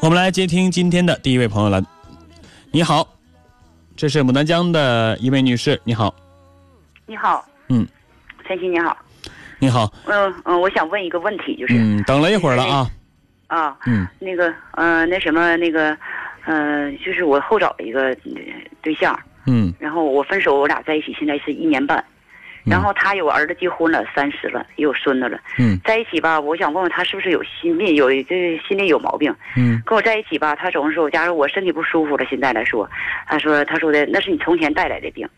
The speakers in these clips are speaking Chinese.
我们来接听今天的第一位朋友了。你好，这是牡丹江的一位女士。你好，你好，嗯，晨曦你好，你好，嗯嗯，我想问一个问题，就是、嗯，等了一会儿了啊，啊，嗯。那个呃那什么那个呃，就是我后找一个呃对象，嗯。然后我分手，我俩在一起现在是一年半，然后他有儿子结婚了，三十了，也有孙子了，嗯在一起吧，我想问问他是不是有心病，有这心里有毛病。嗯跟我在一起吧，他总是说，假如我身体不舒服了，现在来说，他说他说的那是你从前带来的病。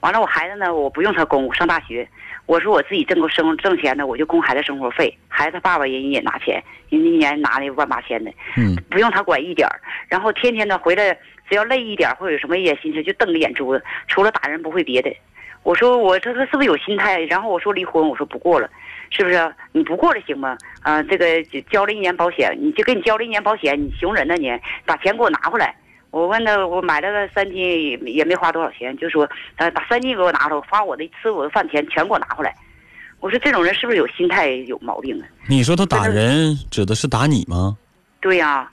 完了，我孩子呢，我不用他供，我上大学，我说我自己挣够生挣钱的，我就供孩子生活费。孩子他爸爸人也拿钱，人家一年拿那万八千的，嗯不用他管一点儿。然后天天的回来，只要累一点或者有什么一点心事，就瞪着眼珠子，除了打人不会别的。我说我这个是不是有心态？然后我说离婚，我说不过了，是不是？你不过了行吗？啊、这个交了一年保险，你就给你交了一年保险，你熊人呢你，把钱给我拿回来。我问他，我买了个三斤也也没花多少钱，就说呃把三斤给我拿回来，我花我的吃我的饭钱全给我拿回来。我说这种人是不是有心态有毛病啊？你说他打人指的是打你吗？对呀、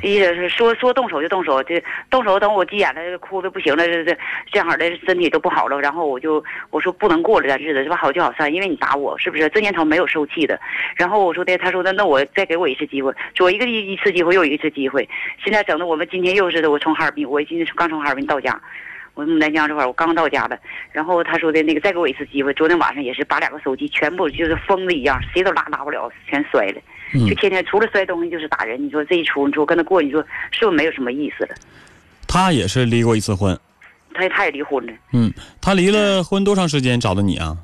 这意思是说说动手就动手，这动手等我急眼了，哭的不行了，这这这样的身体都不好了，然后我就我说不能过了这日子，是吧？好聚好散，因为你打我，是不是？这年头没有受气的。然后我说的，他说的，那我再给我一次机会，左一个一一次机会，又一次机会。现在整的我们今天又是的，我从哈尔滨，我今天刚从哈尔滨到家。我牡丹江这块儿，我刚到家的，然后他说的那个再给我一次机会。昨天晚上也是把两个手机全部就是疯子一样，谁都拉拉不了，全摔了。嗯就，天天除了摔东西就是打人。你说这一出，你说跟他过，你说是不是没有什么意思了？他也是离过一次婚。他他也离婚了，嗯，他离了婚多长时间找的你啊？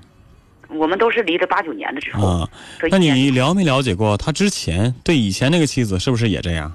我们都是离了八九年的之后。啊，那你了没了解过他之前对以前那个妻子是不是也这样？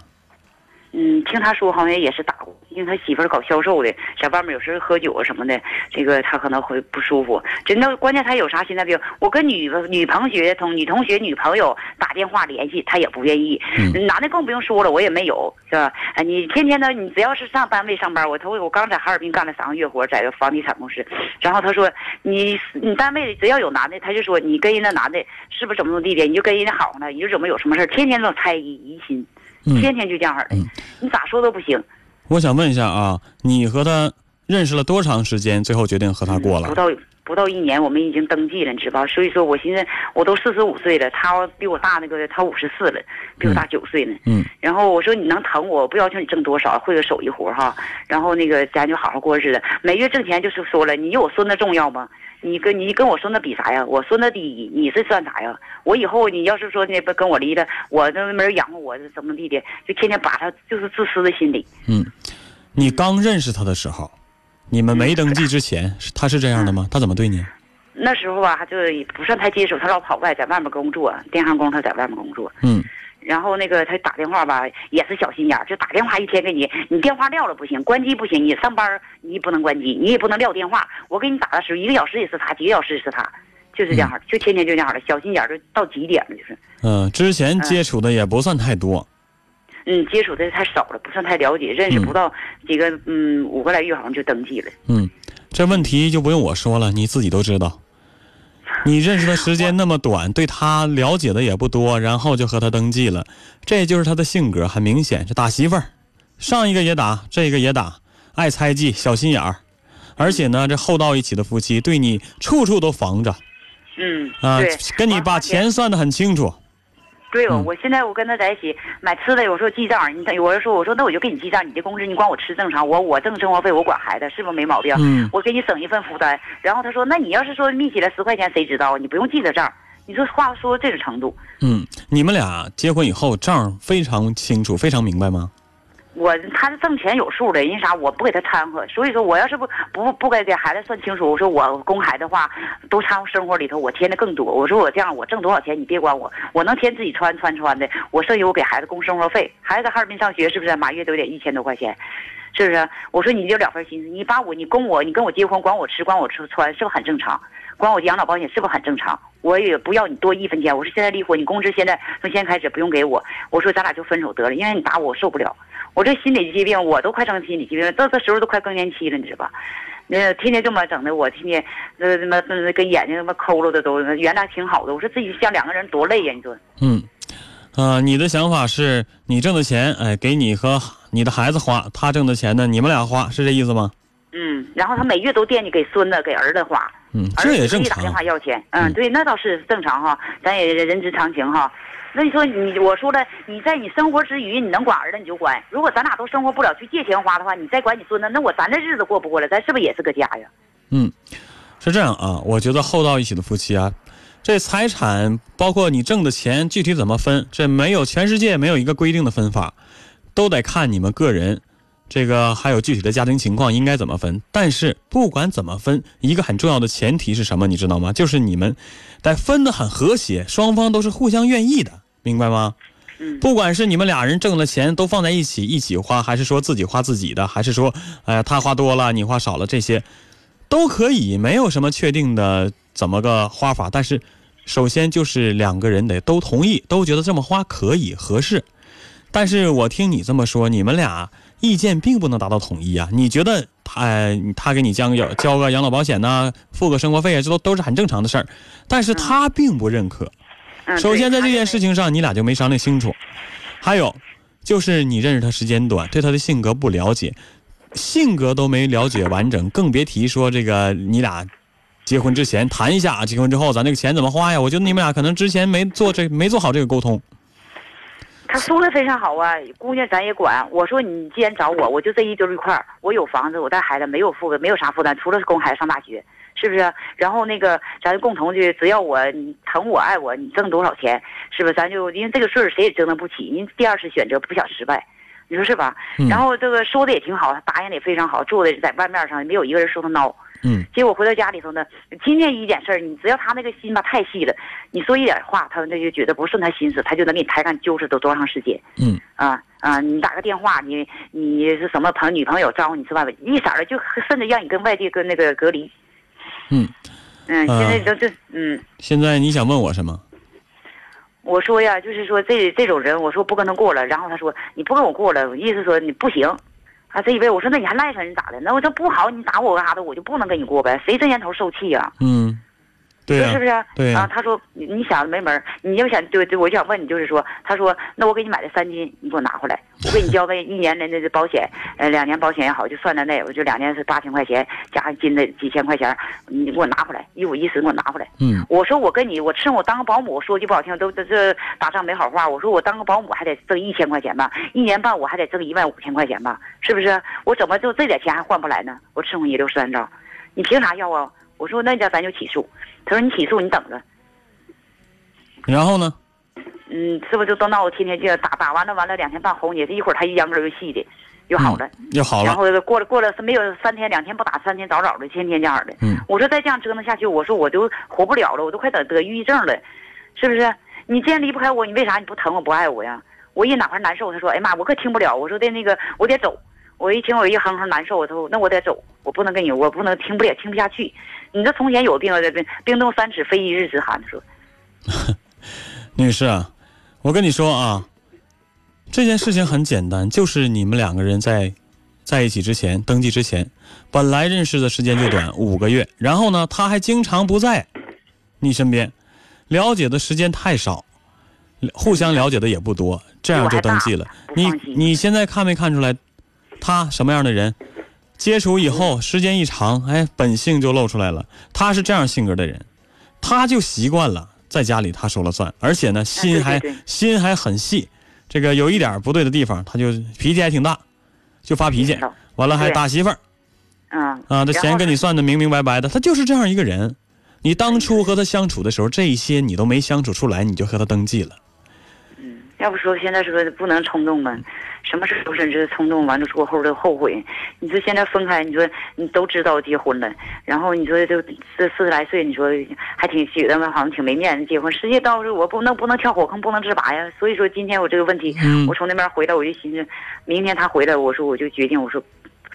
嗯，听他说好像也是打过，因为他媳妇儿搞销售的，在外面有时候喝酒啊什么的，这个他可能会不舒服。真的，关键他有啥心态病？我跟女女同学、同女同学、女朋友打电话联系，他也不愿意。嗯男的更不用说了，我也没有，是吧？哎，你天天的，你只要是上单位上班，我头我刚在哈尔滨干了三个月活，在房地产公司，然后他说你你单位只要有男的，他就说你跟人家男的是不是怎么怎么地的，你就跟人家好呢，你就怎么有什么事儿天天都猜疑疑心，嗯天天就这样式儿的，嗯你咋说都不行。我想问一下啊，你和他认识了多长时间，最后决定和他过了？不到不到一年，我们已经登记了，你知道吧？所以说我寻思，我都四十五岁了，他比我大那个，他五十四了，比我大九岁呢。嗯然后我说你能疼我，不要求你挣多少，会个手艺活哈。然后那个咱就好好过日子，每月挣钱就是说了，你有我孙子重要吗？你跟你跟我孙子比啥呀？我说那第一，你是算啥呀？我以后你要是说那不跟我离了，我那没人养活我，怎么地的，就天天把他就是自私的心理。嗯，你刚认识他的时候，你们没登记之前，是他是这样的吗？他怎么对你？那时候吧，他就不算太接触，他老跑外，在外面工作，电焊工他在外面工作。嗯然后那个他打电话吧，也是小心眼儿，就打电话一天给你，你电话撂了不行，关机不行，你上班你也不能关机，你也不能撂电话。我给你打的时候，一个小时也是他，几个小时也是他，就是这样儿，就天天就这样儿的，小心眼儿就到极点了，就是。嗯、之前接触的也不算太多。嗯，接触的太少了，不算太了解，认识不到几个，嗯，五个来月好像就登记了。嗯，这问题就不用我说了，你自己都知道。你认识的时间那么短，对他了解的也不多，然后就和他登记了，这就是他的性格，很明显是打媳妇儿，上一个也打，这个也打，爱猜忌，小心眼儿，而且呢，这厚道一起的夫妻，对你处处都防着嗯，啊，，跟你把钱算得很清楚。对我现在我跟他在一起买吃的，有时候记账，你等我就说，我说那我就给你记账，你的工资你管我吃正常，我我挣生活费，我管孩子，是不是没毛病？嗯我给你省一份负担。然后他说，那你要是说密起来十块钱，谁知道？你不用记着账。你说话说这种程度，嗯，你们俩结婚以后账非常清楚，非常明白吗？我他是挣钱有数的，因为啥？我不给他掺和，所以说我要是不不不给给孩子算清楚，我说我供孩子的话，都掺和生活里头，我添的更多。我说我这样，我挣多少钱你别管我，我能添自己穿穿穿的，我剩下我给孩子供生活费。孩子在哈尔滨上学是不是？满月都得一千多块钱，是不是？我说你就两份心思，你把我你供我，你跟我结婚管我吃管我吃穿，是不是很正常？管我养老保险是不是很正常？我也不要你多一分钱。我说现在离婚，你工资现在从现在开始不用给我。我说咱俩就分手得了，因为你打我我受不了。我这心理疾病，我都快成心理疾病了，到这时候都快更年期了，你知道吧？那天天这么整的，我天天那他妈呃跟眼睛他妈抠了的都，原来挺好的。我说自己像两个人多累呀，你说？嗯，啊、你的想法是你挣的钱，哎，给你和你的孩子花，他挣的钱呢，你们俩花，是这意思吗？嗯，然后他每月都惦记给孙子、给儿子花，嗯，儿这也正子可以打电话。要钱。嗯嗯，对，那倒是正常哈，咱也人之常情哈。那你说你，我说了，你在你生活之余，你能管儿子你就管。如果咱俩都生活不了，去借钱花的话，你再管你孙子，那我咱这日子过不过了？咱是不是也是个家呀？嗯，是这样啊，我觉得厚道一起的夫妻啊，这财产包括你挣的钱具体怎么分，这没有全世界没有一个规定的分法，都得看你们个人，这个还有具体的家庭情况应该怎么分。但是不管怎么分，一个很重要的前提是什么，你知道吗？就是你们得分得很和谐，双方都是互相愿意的，明白吗？嗯不管是你们俩人挣的钱都放在一起一起花，还是说自己花自己的，还是说，哎呀他花多了你花少了，这些都可以，没有什么确定的怎么个花法。但是，首先就是两个人得都同意，都觉得这么花可以合适。但是我听你这么说，你们俩意见并不能达到统一啊。你觉得他呃他给你交个交个养老保险呐、付个生活费啊，这都都是很正常的事儿，但是他并不认可。嗯，首先在这件事事情上，你俩就没商量清楚。还有，就是你认识他时间短，对他的性格不了解，性格都没了解完整，更别提说这个你俩结婚之前谈一下，结婚之后咱这个钱怎么花呀？我觉得你们俩可能之前没做这没做好这个沟通。他说的非常好啊，姑娘咱也管。我说你既然找我，我就这一堆一块儿，我有房子，我带孩子，没有负没有啥负担，除了供孩子上大学，是不是？然后那个咱共同的，只要我你疼我爱我，你挣多少钱，是不是？咱就因为这个事儿谁也折腾不起，您第二次选择不想失败，你说是吧？嗯然后这个说的也挺好，他答应的也非常好，做的在外面上没有一个人说他孬。嗯结果回到家里头呢，今天一点事儿，你只要他那个心吧太细了，你说一点话，他那就觉得不顺他心思，他就能给你抬杠揪扯都多长时间。嗯啊啊！你打个电话，你你是什么朋女朋友招呼你吃饭，一色的就甚至让你跟外地跟那个隔离。嗯，现在都这嗯，现在你想问我什么？我说呀，就是说这这种人，我说不跟他过了，然后他说你不跟我过了，我意思说你不行。啊，这一辈我说那你还赖上人咋的？那我这不好，你打我干啥的，我就不能跟你过呗？谁这年头受气呀、嗯，对呀、是不是？啊，他说你你想没门儿，你要想对对，我就想问你，就是说，他说那我给你买的三金，你给我拿回来，我给你交 个一年的那个保险，呃，两年保险也好，就算在内，我就两年是八千块钱，加上金的几千块钱，你给我拿回来，一五一十给我拿回来。嗯我说我跟你，我趁我当个保姆，说句不好听，都这这打仗没好话。我说我当个保姆还得挣一千块钱吧，一年半我还得挣一万五千块钱吧，是不是？我怎么就这点钱还换不来呢？我伺候你六十三招，你凭啥要啊？我说那家咱就起诉。他说你起诉你等着，然后呢？嗯，是不是就都闹得天天就要打打完了完了两天半哄你，这一会儿他一秧歌又细的，又好了。又好了。然后过了过了没有三天两天不打，三天早早的，天天这样的。嗯我说再这样折腾下去，我说我就活不了了，我都快得得抑郁症了，是不是？你既然离不开我，你为啥你不疼我不爱我呀？我一哪块难受，他说，哎呀妈，我可听不了。我说的那个我得走，我一听我一哼哼难受，我说那我得走，我不能跟你，我不能听不了，听不下去。你这从前有病，冰冰冻三尺非一日之寒，说 女士啊，我跟你说啊，这件事情很简单，就是你们两个人在在一起之前，登记之前，本来认识的时间就短，五个月，然后呢，他还经常不在你身边，了解的时间太少，互相了解的也不多，这样就登记了。你你现在看没看出来，他什么样的人？接触以后，时间一长，哎，本性就露出来了。他是这样性格的人，他就习惯了在家里他说了算，而且呢，心还、心还很细。这个有一点不对的地方，他就脾气还挺大，就发脾气，完了还打媳妇儿嗯啊，这钱跟你算的明明白白的，他就是这样一个人。你当初和他相处的时候，这一些你都没相处出来，你就和他登记了。要不说现在说不能冲动吗？什么事都是这冲动，完了过后都后悔。你说现在分开，你说你都知道结婚了，然后你说就这四十来岁，你说还挺觉得好像挺没面子结婚。实际到时我不能不能跳火坑，不能自拔呀。所以说今天我这个问题，嗯我从那边回来，我就寻思，明天他回来，我说我就决定，我说。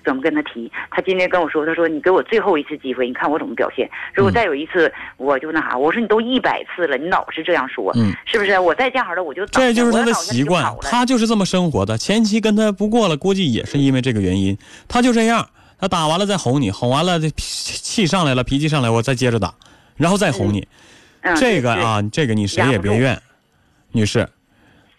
怎么跟他提？他今天跟我说，他说你给我最后一次机会，你看我怎么表现。如果嗯再有一次，我就那啥。我说你都一百次了，你老是这样说，嗯是不是？我再这样式的，我就倒这就是他的习惯他就是这么生活的。前期跟他不过了，估计也是因为这个原因，他就这样。他打完了再哄你，哄完了这气上来了，脾气上来，我再接着打，然后再哄你。嗯这个啊，这个你谁也别怨，女士，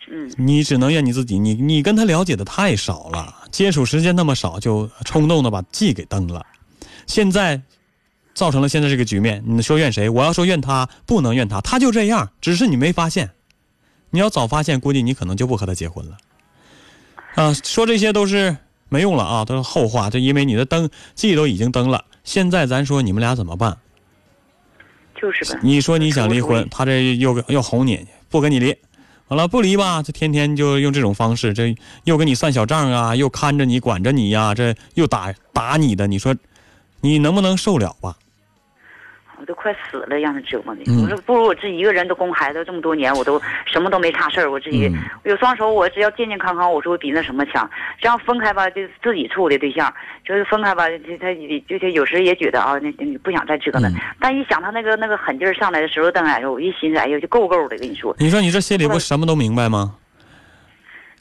嗯，你只能怨你自己，你你跟他了解的太少了，接触时间那么少，就冲动的把记给登了，现在造成了现在这个局面。你说怨谁？我要说怨他，不能怨他，他就这样，只是你没发现。你要早发现，估计你可能就不和他结婚了。啊，说这些都是没用了啊，都是后话。就因为你的登记都已经登了，现在咱说你们俩怎么办？就是吧。你说你想离婚他这又又哄你，不跟你离。好了不离吧，这天天就用这种方式，这又给你算小账啊，又看着你管着你呀、这又打打你的，你说你能不能受了吧？我都快死了，让他折磨的。嗯我说不如我自己一个人都供孩子这么多年，我都什么都没差事儿，我自己、嗯有双手，我只要健健康康，我说我比那什么强。这样分开吧，就自己处的对象，就是分开吧，他他就是有时也觉得啊，那你不想再折腾。嗯但一想他那个那个狠劲儿上来的时候，当然我一寻思，哎呦，就够够的，跟你说。你说你这心里不什么都明白吗？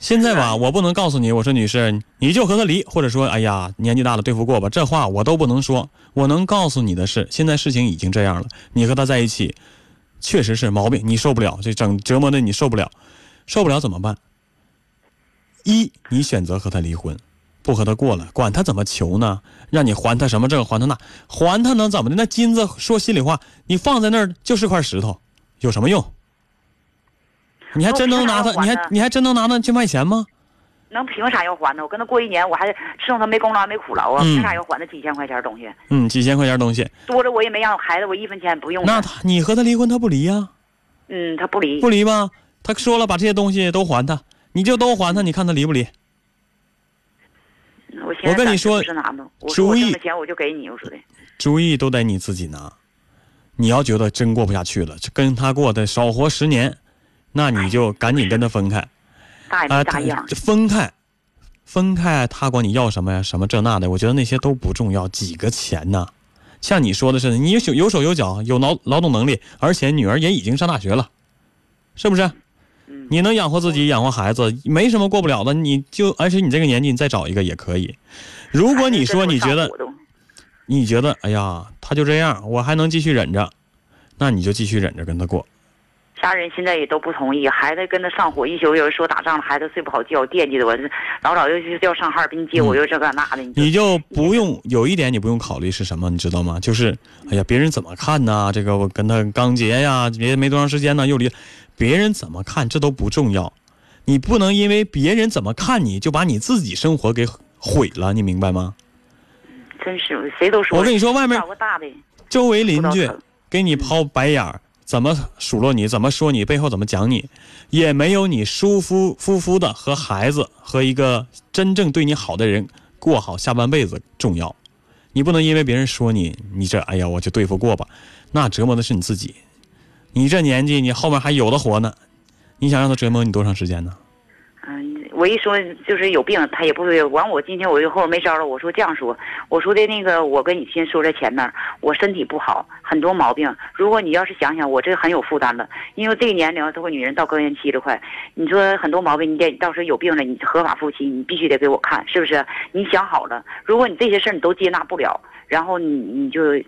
现在吧，我不能告诉你，我说女士，你就和他离，或者说，哎呀，年纪大了对付过吧，这话我都不能说。我能告诉你的是，现在事情已经这样了，你和他在一起，确实是毛病，你受不了，这整折磨的你受不了，受不了怎么办？一，你选择和他离婚，不和他过了，管他怎么求呢？让你还他什么这个还他那，还他能怎么的？那金子说心里话，你放在那儿就是块石头，有什么用？你还真能拿他？你还你还真能拿他去卖钱吗？能凭啥要还呢？我跟他过一年，我还伺候他没功劳没苦劳啊，嗯凭啥要还那几千块钱东西？嗯，几千块钱东西，多了我也没让孩子我一分钱不用。那他你和他离婚，他不离呀、嗯，他不离不。离吧？他说了，把这些东西都还他，你就都还他，你看他离不离？我跟你说主意挣的钱我就给你，我说的。主意都得你自己拿。你要觉得真过不下去了，这跟他过的少活十年，那你就赶紧跟他分开啊！分开，分开，他管你要什么呀？什么这那的，我觉得那些都不重要，几个钱呢？像你说的似的，你有手有手有脚，有劳劳动能力，而且女儿也已经上大学了，是不是？嗯，你能养活自己，养活孩子，没什么过不了的。你就，而且你这个年纪，你再找一个也可以。如果你说你觉得你觉得，哎呀，他就这样，我还能继续忍着，那你就继续忍着跟他过。家人现在也都不同意，孩子跟他上火，一宿有人说打仗了，孩子睡不好觉，惦记着我，老早又就要上哈尔滨接我，嗯又这个那的，你就不用有一点你不用考虑是什么，你知道吗？就是，哎呀，别人怎么看呢？这个我跟他刚结呀，别没多长时间呢，又离，别人怎么看这都不重要，你不能因为别人怎么看你就把你自己生活给毁了，你明白吗？真是谁都说。我跟你说，外面周围邻居给你抛白眼儿，怎么数落你，怎么说你，背后怎么讲你，也没有你舒舒服服的和孩子和一个真正对你好的人过好下半辈子重要。你不能因为别人说你，你这哎呀我就对付过吧，那折磨的是你自己。你这年纪，你后面还有的活呢，你想让他折磨你多长时间呢？我一说就是有病，他也不会。完，我今天我就后没招了，我说这样说，我说的那个，我跟你先说在前面，我身体不好，很多毛病。如果你要是想想，我这很有负担了，因为这个年龄，这个女人到更年期了快，你说很多毛病，你得到时候有病了，你合法夫妻，你必须得给我看，是不是？你想好了，如果你这些事儿你都接纳不了，然后你你就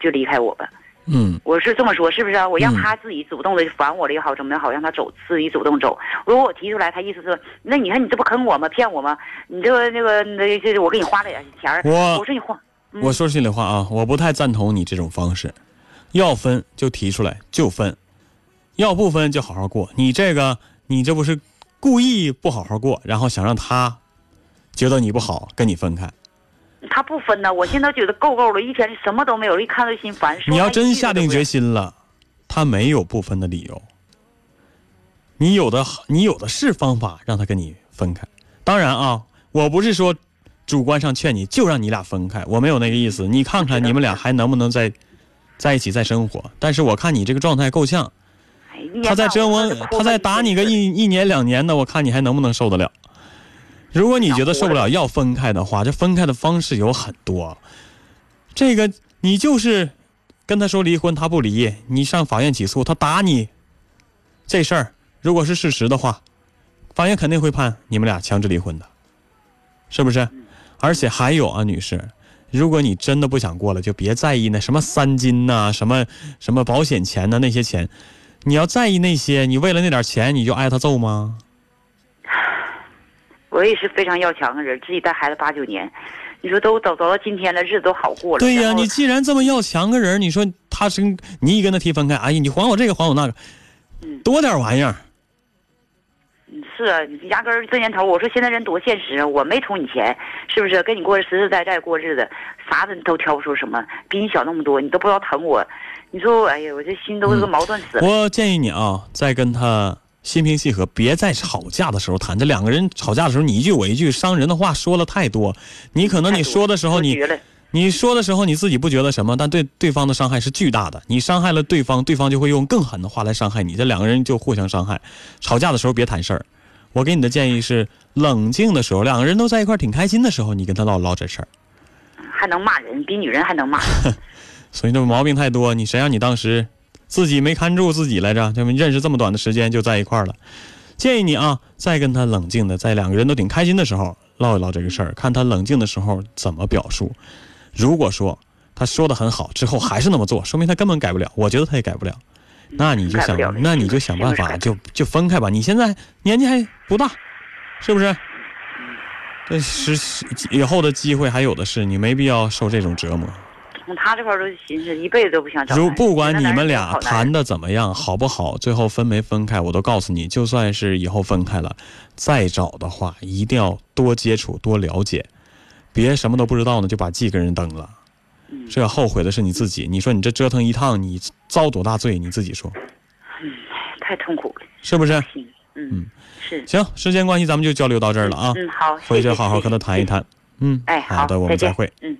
就离开我吧。嗯，我是这么说，是不是啊？我让嗯他自己主动的烦我了也好，怎么也好，让他走，自己主动走。如果我提出来，他意思是，那你看你这不坑我吗？骗我吗？你这个那个那这我给你花了点钱儿，我我说你花，嗯我说心里话啊，我不太赞同你这种方式。要分就提出来就分，要不分就好好过。你这个，你这不是故意不好好过，然后想让他觉得你不好，跟你分开。他不分呢。我现在觉得够够了，一天什么都没有，一看到心烦。你要真下定决心了，他没有不分的理由。你有的，你有的是方法让他跟你分开。当然啊，我不是说主观上劝你就让你俩分开，我没有那个意思。你看看你们俩还能不能在在一起再生活？但是我看你这个状态够呛，他再折磨他再打你个一一年两年的，我看你还能不能受得了？如果你觉得受不了要分开的话，这分开的方式有很多。这个你就是跟他说离婚，他不离，你上法院起诉，他打你，这事儿如果是事实的话，法院肯定会判你们俩强制离婚的，是不是？而且还有啊，女士，如果你真的不想过了，就别在意那什么三金呐、什么什么保险钱呐、那些钱，你要在意那些，你为了那点钱你就挨他揍吗？我也是非常要强的人，自己带孩子八九年，你说都走走到今天了，日子都好过了。对呀，你既然这么要强个人，你说他是你一跟他提分开，哎呀，你还我这个还我那个，嗯多点玩意儿。嗯是啊，你压根儿这年头，我说现在人多现实啊，我没图你钱，是不是？跟你过实实在在过日子，啥子都挑不出什么，比你小那么多，你都不知道疼我。你说，哎呀，我这心都是个矛盾死了。我建议你啊，再跟他心平气和，别在吵架的时候谈。这两个人吵架的时候，你一句我一句，伤人的话说了太多。你可能你说的时候，你。你说的时候你自己不觉得什么，但对对方的伤害是巨大的。你伤害了对方，对方就会用更狠的话来伤害你，这两个人就互相伤害。吵架的时候别谈事儿。我给你的建议是，冷静的时候，两个人都在一块儿挺开心的时候，你跟他唠唠这事儿。还能骂人，比女人还能骂。所以这毛病太多，你谁让你当时自己没看住自己来着？这么认识这么短的时间就在一块儿了。建议你啊，再跟他冷静的，在两个人都挺开心的时候唠一唠这个事儿，看他冷静的时候怎么表述。如果说他说的很好，之后还是那么做，说明他根本改不了。我觉得他也改不了，那你就想那你就想办法，就就分开吧。你现在年纪还不大，是不是？这是以后的机会还有的是，你没必要受这种折磨。从他这块儿都寻思一辈子都不想找。如不管你们俩谈的怎么样，好不好，最后分没分开，我都告诉你，就算是以后分开了，再找的话，一定要多接触、多了解，别什么都不知道呢就把记跟人登了，嗯这后悔的是你自己。你说你这折腾一趟，你遭多大罪？你自己说嗯太痛苦了。是不是？行，嗯，是，行，时间关系，咱们就交流到这儿了啊，嗯，好，回去好好跟他谈一。谈。嗯，哎，好的，我们再会。嗯。